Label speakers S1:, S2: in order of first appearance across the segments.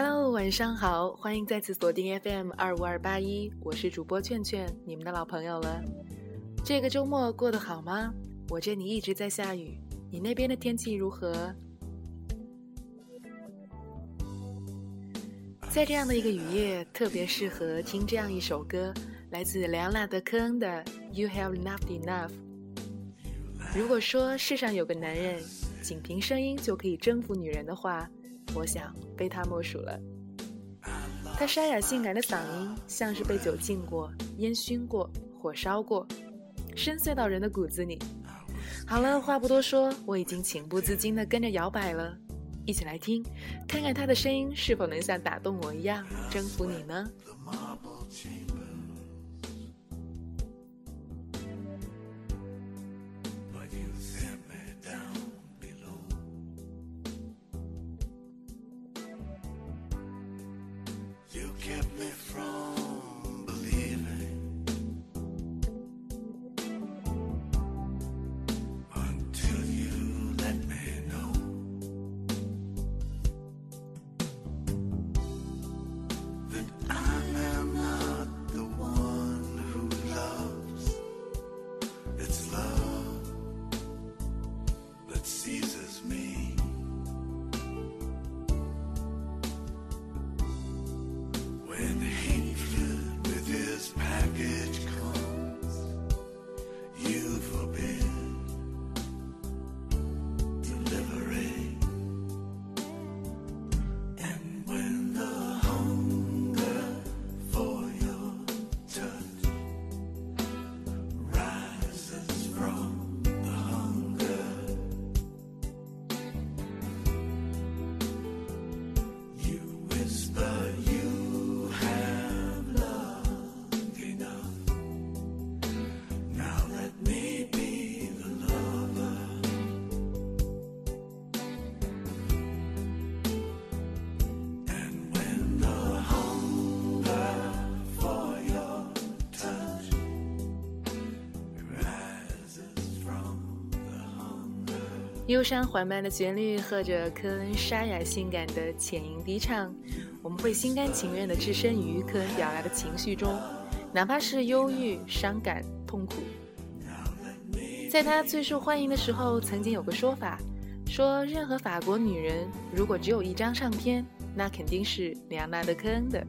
S1: Hello，晚上好，欢迎再次锁定 FM 二五二八一，我是主播劝劝，你们的老朋友了。这个周末过得好吗？我这里一直在下雨，你那边的天气如何？在这样的一个雨夜，特别适合听这样一首歌，来自莱昂纳德·科恩的《You Have Not Enough》。如果说世上有个男人，仅凭声音就可以征服女人的话，我想非他莫属了。他沙哑性感的嗓音，像是被酒浸过、烟熏过、火烧过，深邃到人的骨子里。好了，话不多说，我已经情不自禁地跟着摇摆了。一起来听，看看他的声音是否能像打动我一样征服你呢？world. 忧伤缓慢的旋律和着科恩沙哑性感的浅吟低唱，我们会心甘情愿地置身于科恩表达的情绪中，哪怕是忧郁、伤感、痛苦。在他最受欢迎的时候，曾经有个说法，说任何法国女人如果只有一张唱片，那肯定是里昂纳德·科恩的。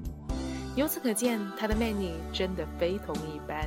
S1: 由此可见，他的魅力真的非同一般。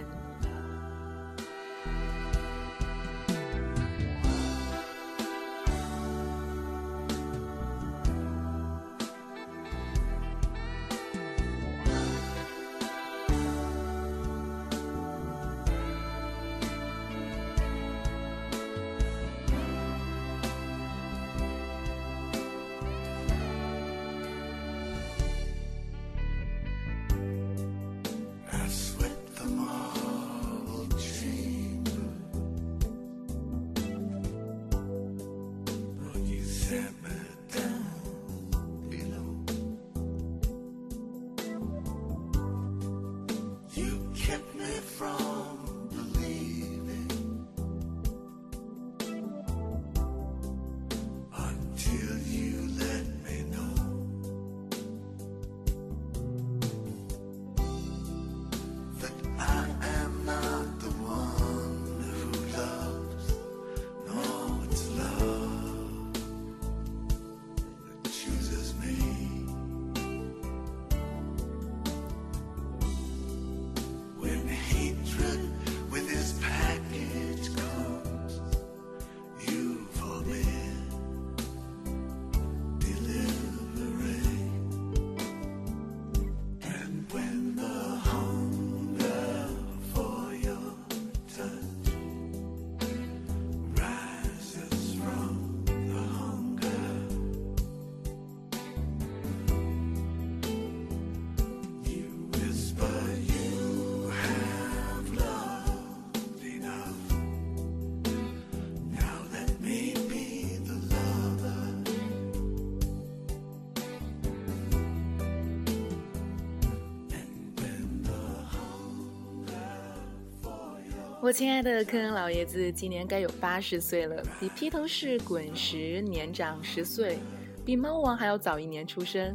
S1: 我亲爱的科恩老爷子今年该有八十岁了，比披头士滚石年长十岁，比猫王还要早一年出生。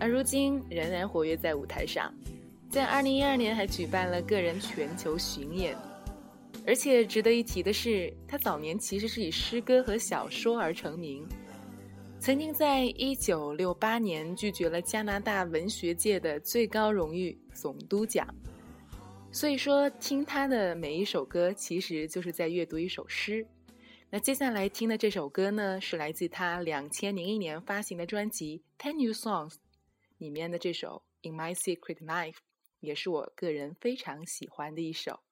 S2: 而如今仍然活跃在舞台上，在2012年还举办了个人全球巡演。而且值得一提的是，他早年其实是以诗歌和小说而成名，曾经在1968年拒绝了加拿大文学界的最高荣誉总督奖。所以说，听他的每一首歌，其实就是在阅读一首诗。那接下来听的这首歌呢，是来自他两千零一年发行的专辑《Ten New Songs》里面的这首《In My Secret Life》，也是我个人非常喜欢的一首。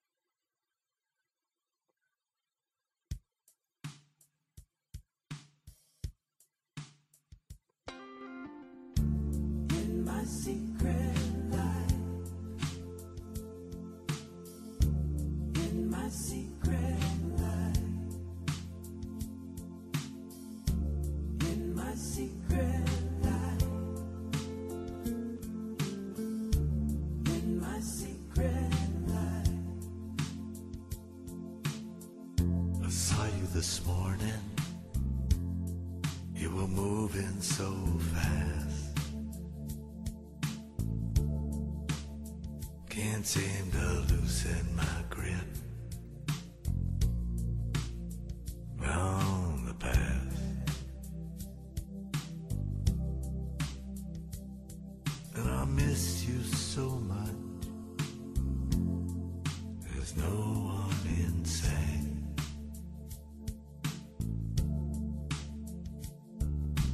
S1: Can't seem to loosen my grip And I miss you so much. There's no one inside.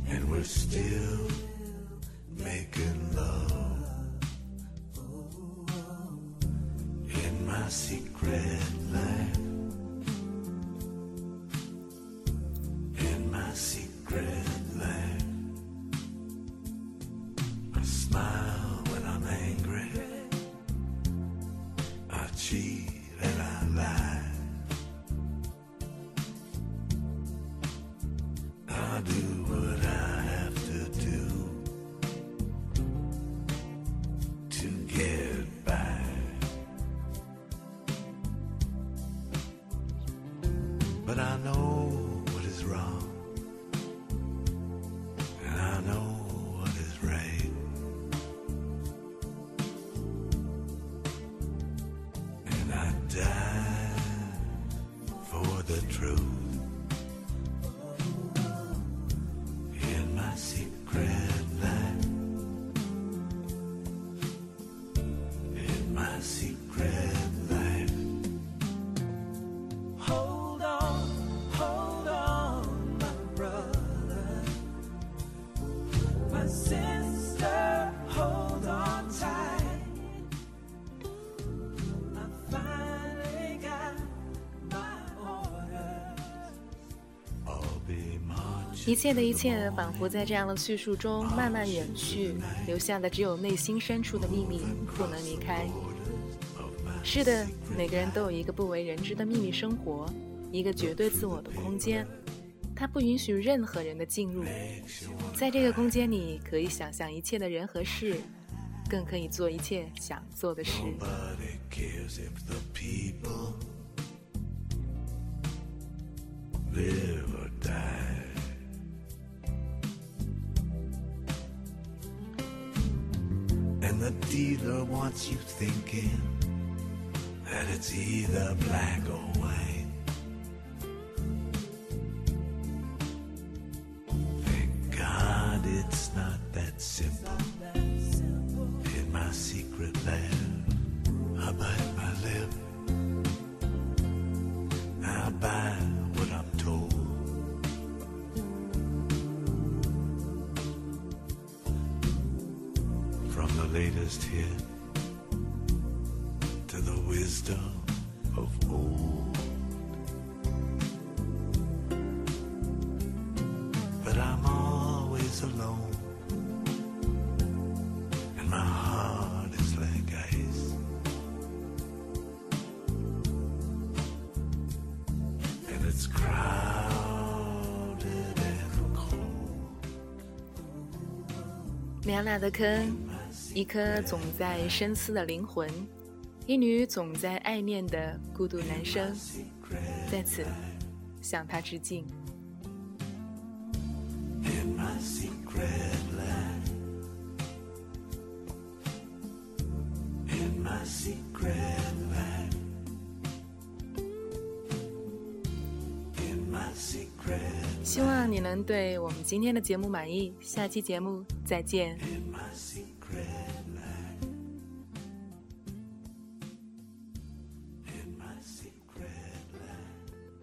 S1: And we're still making love in my secret life. Do
S2: 一切的一切，仿佛在这样的叙述中慢慢远去，留下的只有内心深处的秘密，不能离开。是的，每个人都有一个不为人知的秘密生活，一个绝对自我的空间，它不允许任何人的进入。在这个空间里，可以想象一切的人和事，更可以做一切想做的事。
S1: Live or die. And the dealer wants you thinking that it's either black or white. Thank God it's not that simple. latest hit to the wisdom of old. But I'm always alone, and my heart is like ice. And it's crowded and cold.
S2: 梁娜的坑， 一颗总在深思的灵魂一女总在爱恋的孤独男生。在此向他致敬。希望你能对我们今天的节目满意下期节目再见。